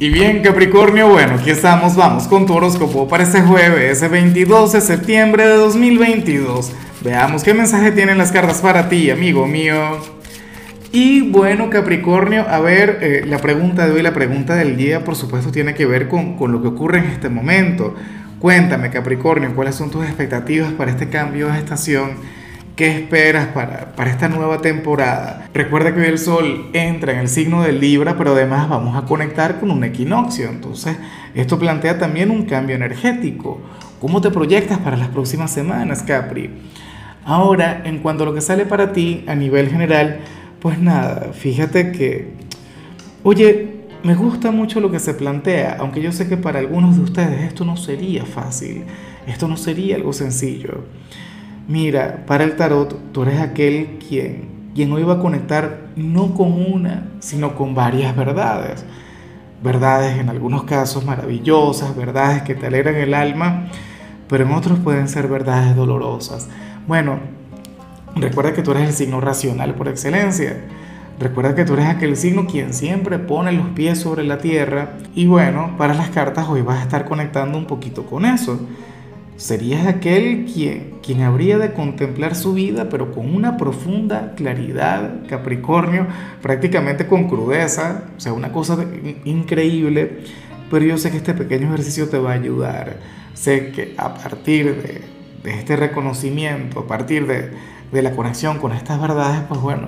Y bien, Capricornio, bueno, aquí estamos, vamos con tu horóscopo para este jueves, ese 22 de septiembre de 2022. Veamos qué mensaje tienen las cartas para ti, amigo mío. Y bueno, Capricornio, a ver, eh, la pregunta de hoy, la pregunta del día, por supuesto, tiene que ver con, con lo que ocurre en este momento. Cuéntame, Capricornio, cuáles son tus expectativas para este cambio de estación ¿Qué esperas para, para, esta nueva temporada? Recuerda que hoy el Sol entra en el signo de Libra, pero además vamos a conectar con un equinoccio. Entonces, esto plantea también un cambio energético. ¿Cómo te proyectas para las próximas semanas, Capri? Ahora, en cuanto a lo que sale para ti a nivel general, pues nada, fíjate que, oye, me gusta mucho lo que se plantea, aunque yo sé que para algunos de ustedes esto no sería fácil, esto no sería algo sencillo. Mira, para el tarot, tú eres aquel quien, quien hoy va a conectar no con una, sino con varias verdades. Verdades en algunos casos maravillosas, verdades que te alegran el alma, pero en otros pueden ser verdades dolorosas. Bueno, recuerda que tú eres el signo racional por excelencia. Recuerda que tú eres aquel signo quien siempre pone los pies sobre la tierra. Y bueno, para las cartas hoy vas a estar conectando un poquito con eso serías aquel quien, quien habría de contemplar su vida, pero con una profunda claridad, Capricornio, prácticamente con crudeza, o sea, una cosa increíble, pero yo sé que este pequeño ejercicio te va a ayudar. Sé que a partir de, de este reconocimiento, a partir de, de la conexión con estas verdades, pues bueno,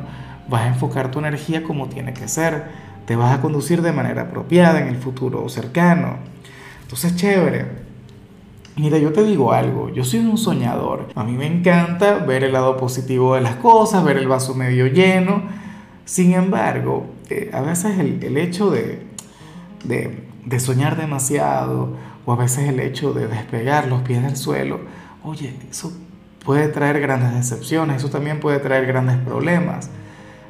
vas a enfocar tu energía como tiene que ser, te vas a conducir de manera apropiada en el futuro cercano. Entonces, chévere. Mira, yo te digo algo, yo soy un soñador. A mí me encanta ver el lado positivo de las cosas, ver el vaso medio lleno. Sin embargo, eh, a veces el, hecho de, de, de, soñar demasiado o a veces el hecho de despegar los pies del suelo, oye, eso puede traer grandes decepciones, eso también puede traer grandes problemas.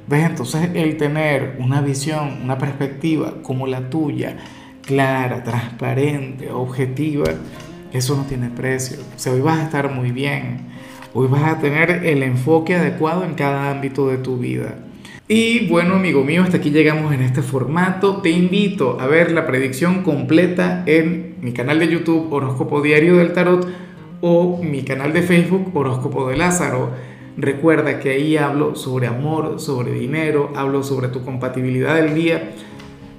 ¿Ves? Entonces el tener una visión, una perspectiva como la tuya, clara, transparente, objetiva, eso no tiene precio. O sea, hoy vas a estar muy bien. Hoy vas a tener el enfoque adecuado en cada ámbito de tu vida. Y bueno, amigo mío, hasta aquí llegamos en este formato. Te invito a ver la predicción completa en mi canal de YouTube Horóscopo Diario del Tarot o mi canal de Facebook Horóscopo de Lázaro. Recuerda que ahí hablo sobre amor, sobre dinero, hablo sobre tu compatibilidad del día